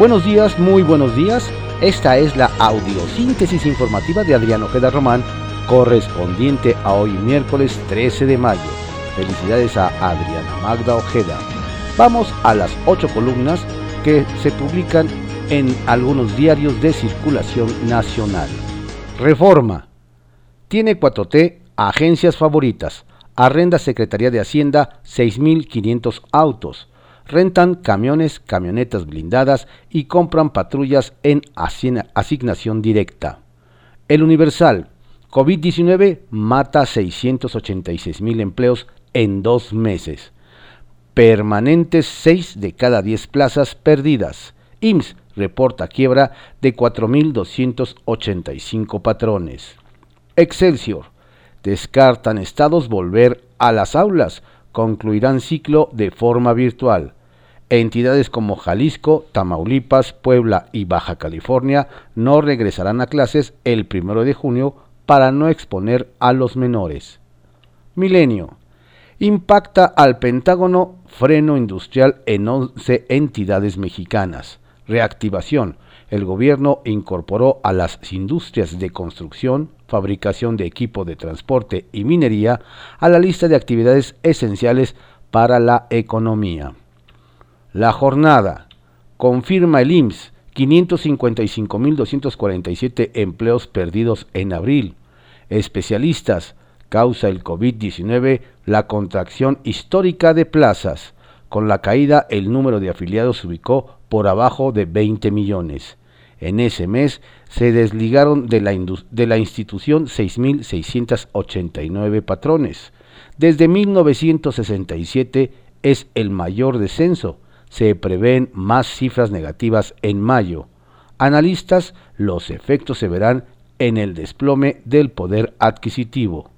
Buenos días, muy buenos días. Esta es la audiosíntesis informativa de Adriano Ojeda Román, correspondiente a hoy miércoles 13 de mayo. Felicidades a Adriana Magda Ojeda. Vamos a las ocho columnas que se publican en algunos diarios de circulación nacional. Reforma. Tiene 4T agencias favoritas. Arrenda Secretaría de Hacienda 6.500 autos rentan camiones, camionetas blindadas y compran patrullas en asignación directa. El Universal, COVID-19 mata 686 mil empleos en dos meses. Permanentes 6 de cada 10 plazas perdidas. IMSS reporta quiebra de 4.285 patrones. Excelsior. Descartan estados volver a las aulas. Concluirán ciclo de forma virtual. Entidades como Jalisco, Tamaulipas, Puebla y Baja California no regresarán a clases el 1 de junio para no exponer a los menores. Milenio. Impacta al Pentágono freno industrial en 11 entidades mexicanas. Reactivación. El gobierno incorporó a las industrias de construcción, fabricación de equipo de transporte y minería a la lista de actividades esenciales para la economía. La jornada confirma el IMSS 555.247 empleos perdidos en abril. Especialistas, causa el COVID-19 la contracción histórica de plazas. Con la caída el número de afiliados se ubicó por abajo de 20 millones. En ese mes se desligaron de la, de la institución 6.689 patrones. Desde 1967 es el mayor descenso se prevén más cifras negativas en mayo. Analistas, los efectos se verán en el desplome del poder adquisitivo.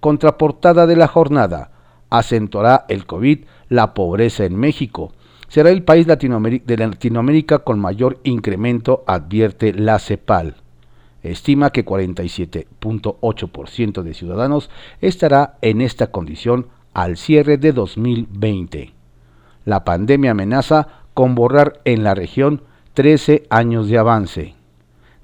Contraportada de la jornada. Acentuará el COVID la pobreza en México. Será el país de Latinoamérica con mayor incremento, advierte la CEPAL. Estima que 47.8% de ciudadanos estará en esta condición al cierre de 2020 la pandemia amenaza con borrar en la región 13 años de avance.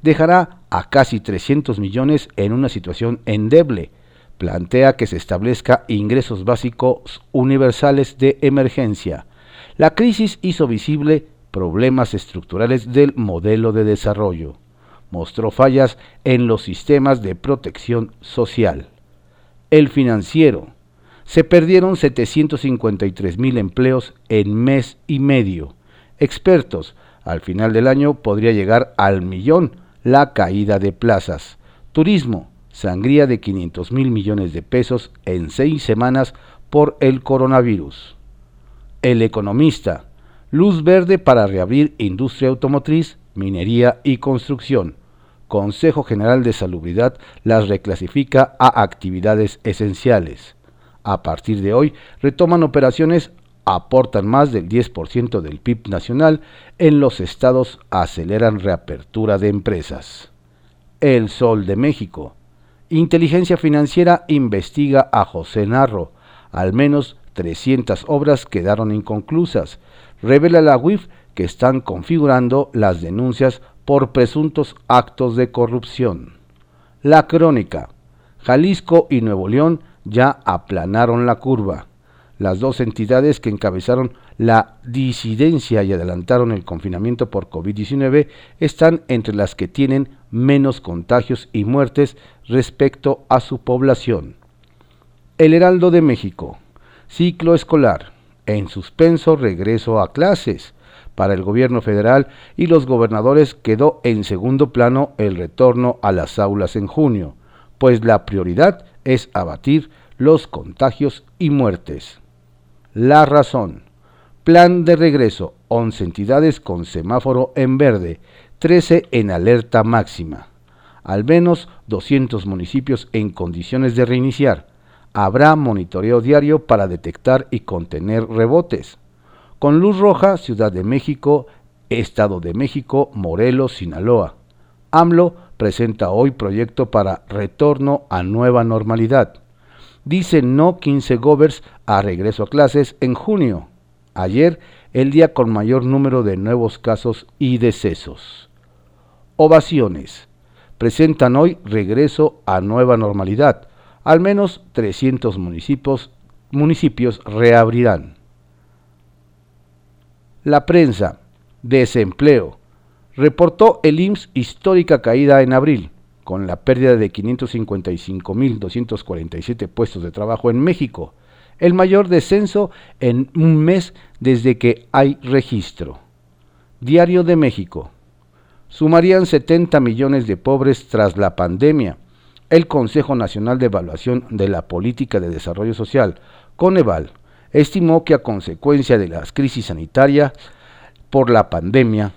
Dejará a casi 300 millones en una situación endeble. Plantea que se establezca ingresos básicos universales de emergencia. La crisis hizo visible problemas estructurales del modelo de desarrollo. Mostró fallas en los sistemas de protección social. El financiero se perdieron 753 mil empleos en mes y medio. Expertos, al final del año podría llegar al millón la caída de plazas. Turismo, sangría de 500 mil millones de pesos en seis semanas por el coronavirus. El economista, luz verde para reabrir industria automotriz, minería y construcción. Consejo General de Salubridad las reclasifica a actividades esenciales a partir de hoy retoman operaciones, aportan más del 10% del PIB nacional, en los estados aceleran reapertura de empresas. El Sol de México. Inteligencia Financiera investiga a José Narro. Al menos 300 obras quedaron inconclusas. Revela la UIF que están configurando las denuncias por presuntos actos de corrupción. La Crónica. Jalisco y Nuevo León ya aplanaron la curva. Las dos entidades que encabezaron la disidencia y adelantaron el confinamiento por COVID-19 están entre las que tienen menos contagios y muertes respecto a su población. El Heraldo de México. Ciclo escolar. En suspenso regreso a clases. Para el gobierno federal y los gobernadores quedó en segundo plano el retorno a las aulas en junio, pues la prioridad es abatir los contagios y muertes. La razón. Plan de regreso. 11 entidades con semáforo en verde, 13 en alerta máxima. Al menos 200 municipios en condiciones de reiniciar. Habrá monitoreo diario para detectar y contener rebotes. Con luz roja, Ciudad de México, Estado de México, Morelos, Sinaloa. AMLO presenta hoy proyecto para retorno a nueva normalidad. Dice no 15 govers a regreso a clases en junio. Ayer, el día con mayor número de nuevos casos y decesos. Ovaciones. Presentan hoy regreso a nueva normalidad. Al menos 300 municipios, municipios reabrirán. La prensa. Desempleo. Reportó el IMSS histórica caída en abril, con la pérdida de 555.247 puestos de trabajo en México, el mayor descenso en un mes desde que hay registro. Diario de México. Sumarían 70 millones de pobres tras la pandemia. El Consejo Nacional de Evaluación de la Política de Desarrollo Social, Coneval, estimó que a consecuencia de la crisis sanitaria por la pandemia,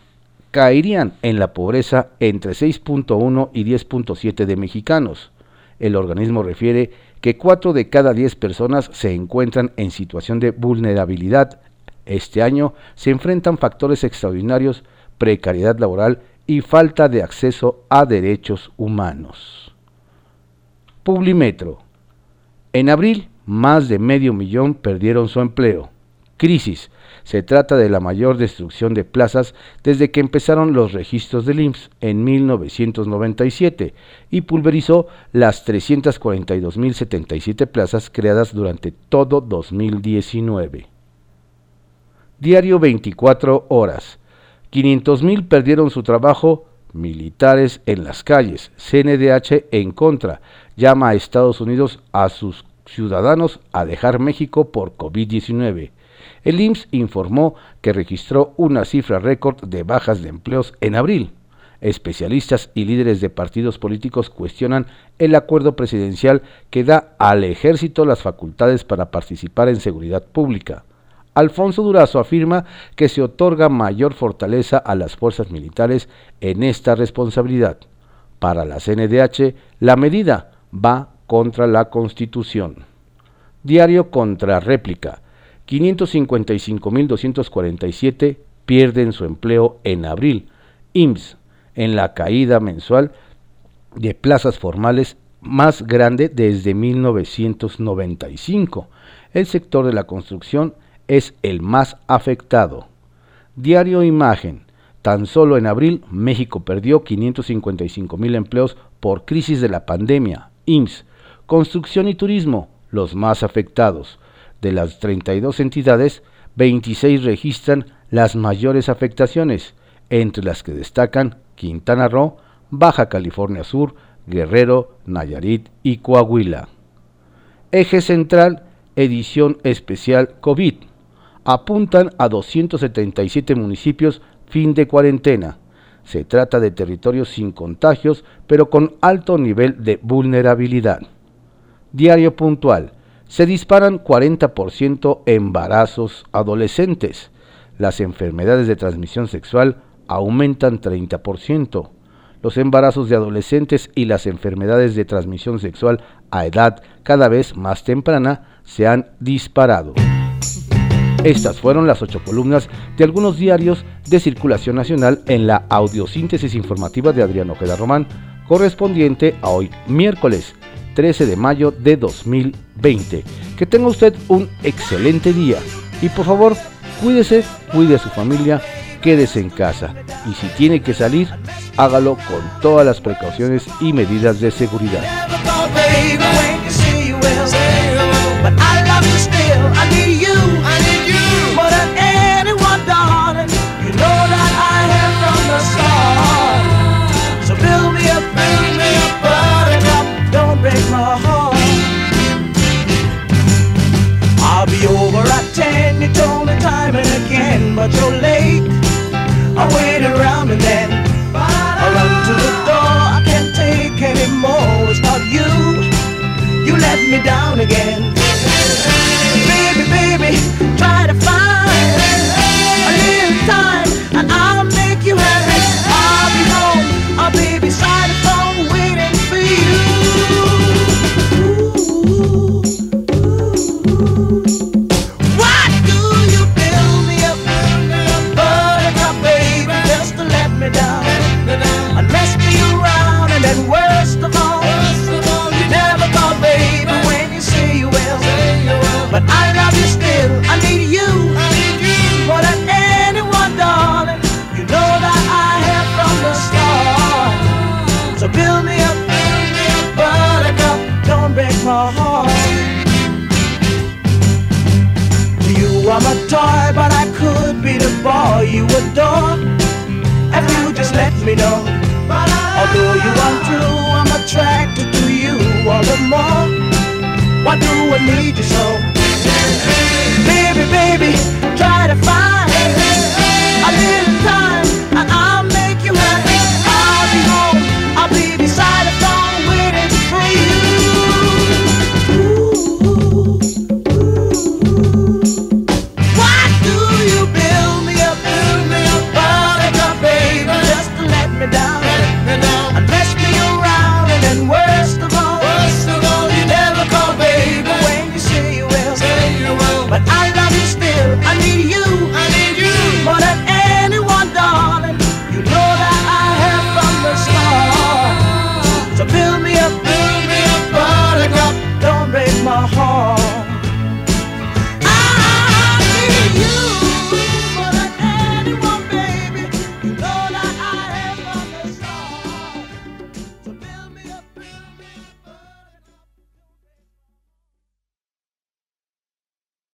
caerían en la pobreza entre 6.1 y 10.7 de mexicanos. El organismo refiere que 4 de cada 10 personas se encuentran en situación de vulnerabilidad. Este año se enfrentan factores extraordinarios, precariedad laboral y falta de acceso a derechos humanos. Publimetro. En abril, más de medio millón perdieron su empleo. Crisis. Se trata de la mayor destrucción de plazas desde que empezaron los registros del IMSS en 1997 y pulverizó las 342.077 plazas creadas durante todo 2019. Diario 24 horas. 500.000 perdieron su trabajo, militares en las calles, CNDH en contra, llama a Estados Unidos a sus ciudadanos a dejar México por COVID-19. El IMSS informó que registró una cifra récord de bajas de empleos en abril. Especialistas y líderes de partidos políticos cuestionan el acuerdo presidencial que da al ejército las facultades para participar en seguridad pública. Alfonso Durazo afirma que se otorga mayor fortaleza a las fuerzas militares en esta responsabilidad. Para la CNDH, la medida va contra la Constitución. Diario contra réplica. 555.247 pierden su empleo en abril. IMSS, en la caída mensual de plazas formales más grande desde 1995. El sector de la construcción es el más afectado. Diario Imagen. Tan solo en abril, México perdió 555 mil empleos por crisis de la pandemia. IMSS. Construcción y turismo, los más afectados. De las 32 entidades, 26 registran las mayores afectaciones, entre las que destacan Quintana Roo, Baja California Sur, Guerrero, Nayarit y Coahuila. Eje Central, edición especial COVID. Apuntan a 277 municipios fin de cuarentena. Se trata de territorios sin contagios, pero con alto nivel de vulnerabilidad. Diario puntual se disparan 40% embarazos adolescentes. Las enfermedades de transmisión sexual aumentan 30%. Los embarazos de adolescentes y las enfermedades de transmisión sexual a edad cada vez más temprana se han disparado. Estas fueron las ocho columnas de algunos diarios de circulación nacional en la audiosíntesis informativa de Adriano Ojeda Román, correspondiente a hoy miércoles 13 de mayo de 2020. Que tenga usted un excelente día y por favor cuídese, cuide a su familia, quédese en casa y si tiene que salir, hágalo con todas las precauciones y medidas de seguridad. Down again. Why do I need you so?